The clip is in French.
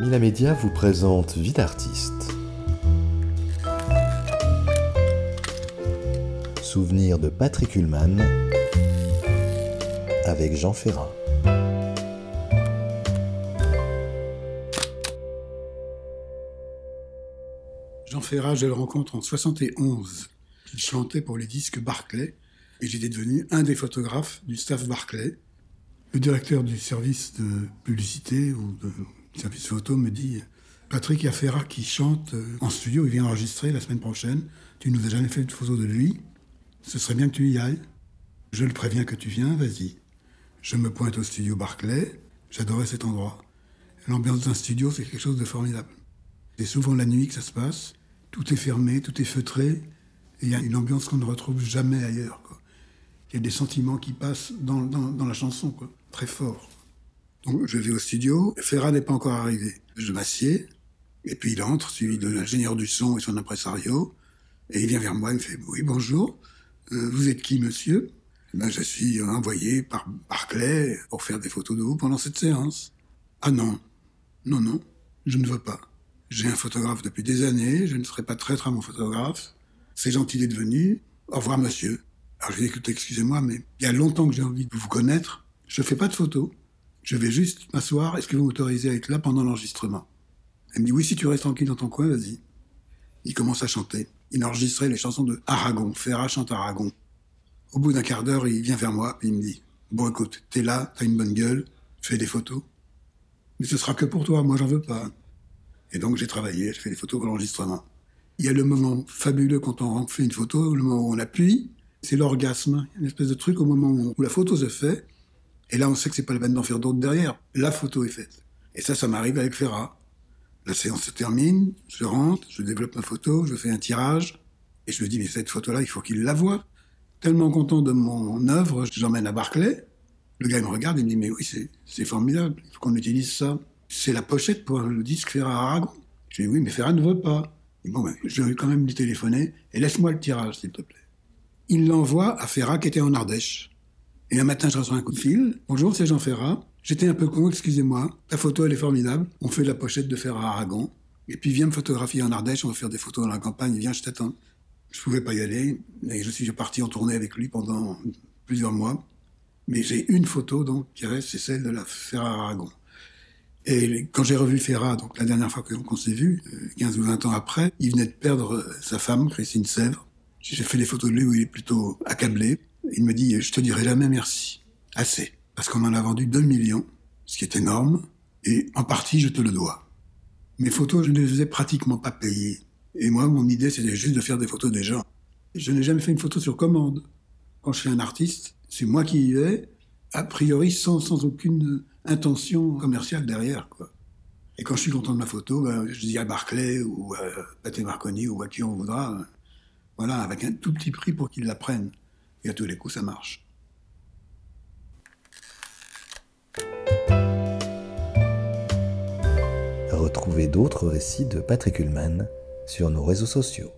Mila Media vous présente Vie d'artiste. Souvenir de Patrick Ullmann avec Jean Ferrat. Jean Ferrat, je le rencontre en 71. Il chantait pour les disques Barclay et j'étais devenu un des photographes du staff Barclay. Le directeur du service de publicité ou de service photo me dit Patrick, il y a Ferrat qui chante euh, en studio, il vient enregistrer la semaine prochaine. Tu nous as jamais fait de photo de lui. Ce serait bien que tu y ailles. Je le préviens que tu viens, vas-y. Je me pointe au studio Barclay. J'adorais cet endroit. L'ambiance d'un studio, c'est quelque chose de formidable. C'est souvent la nuit que ça se passe. Tout est fermé, tout est feutré. Et il y a une ambiance qu'on ne retrouve jamais ailleurs. Il y a des sentiments qui passent dans, dans, la chanson, quoi. très fort. Donc je vais au studio. Ferrat n'est pas encore arrivé. Je m'assieds. Et puis il entre, suivi de l'ingénieur du son et son impresario. Et il vient vers moi, il me fait Oui, bonjour. Euh, vous êtes qui, monsieur? Ben, Je suis envoyé par Barclay pour faire des photos de vous pendant cette séance. Ah non, non, non, je ne veux pas. J'ai un photographe depuis des années, je ne serai pas traître à mon photographe. C'est gentil d'être venu. Au revoir, monsieur. Alors je lui dit, écoutez, excusez-moi, mais il y a longtemps que j'ai envie de vous connaître. Je ne fais pas de photos. Je vais juste m'asseoir. Est-ce que vous m'autorisez à être là pendant l'enregistrement? Elle me dit, oui, si tu restes tranquille dans ton coin, vas-y. Il commence à chanter. Il enregistrait les chansons de Aragon. Ferrat chante Aragon. Au bout d'un quart d'heure, il vient vers moi et il me dit Bon, écoute, t'es là, t'as une bonne gueule, fais des photos. Mais ce sera que pour toi, moi j'en veux pas. Et donc j'ai travaillé, j'ai fait des photos pour l'enregistrement. Il y a le moment fabuleux quand on fait une photo, le moment où on appuie, c'est l'orgasme. Une espèce de truc au moment où la photo se fait. Et là, on sait que c'est pas la peine d'en faire d'autres derrière. La photo est faite. Et ça, ça m'arrive avec Ferrat. La séance se termine, je rentre, je développe ma photo, je fais un tirage, et je me dis, mais cette photo-là, il faut qu'il la voie. Tellement content de mon œuvre, je l'emmène à Barclay. Le gars il me regarde et me dit, mais oui, c'est formidable, il faut qu'on utilise ça. C'est la pochette pour le disque Ferrat Aragon. Je dis, oui, mais Ferrat ne veut pas. bon, ben, je vais quand même lui téléphoner, et laisse-moi le tirage, s'il te plaît. Il l'envoie à Ferrat qui était en Ardèche. Et un matin, je reçois un coup de fil. Bonjour, c'est Jean Ferrat. J'étais un peu con, excusez-moi. Ta photo, elle est formidable. On fait la pochette de fer à Aragon. Et puis viens me photographier en Ardèche, on va faire des photos dans la campagne, viens, je t'attends. Je pouvais pas y aller, et je suis parti en tournée avec lui pendant plusieurs mois. Mais j'ai une photo, donc, qui reste, c'est celle de la fer à Aragon. Et quand j'ai revu Ferrat, donc la dernière fois qu'on s'est vu, 15 ou 20 ans après, il venait de perdre sa femme, Christine Sèvres. J'ai fait des photos de lui où il est plutôt accablé. Il me dit, je te dirai jamais merci. Assez parce qu'on en a vendu 2 millions, ce qui est énorme, et en partie, je te le dois. Mes photos, je ne les ai pratiquement pas payées. Et moi, mon idée, c'était juste de faire des photos des gens. Je n'ai jamais fait une photo sur commande. Quand je suis un artiste, c'est moi qui y vais, a priori sans, aucune intention commerciale derrière. Quoi. Et quand je suis content de ma photo, ben, je dis à Barclay ou à Pathé Marconi ou à qui on voudra, voilà, avec un tout petit prix pour qu'ils la prennent. Et à tous les coups, ça marche. Retrouvez d'autres récits de Patrick Ullmann sur nos réseaux sociaux.